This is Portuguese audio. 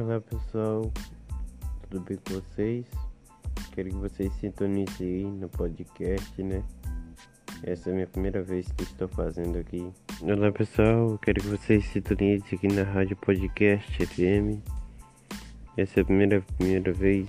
Olá pessoal, tudo bem com vocês? Quero que vocês sintonizem aí no podcast, né? Essa é a minha primeira vez que estou fazendo aqui. Olá pessoal, quero que vocês sintonizem aqui na Rádio Podcast FM. Essa é a primeira, primeira vez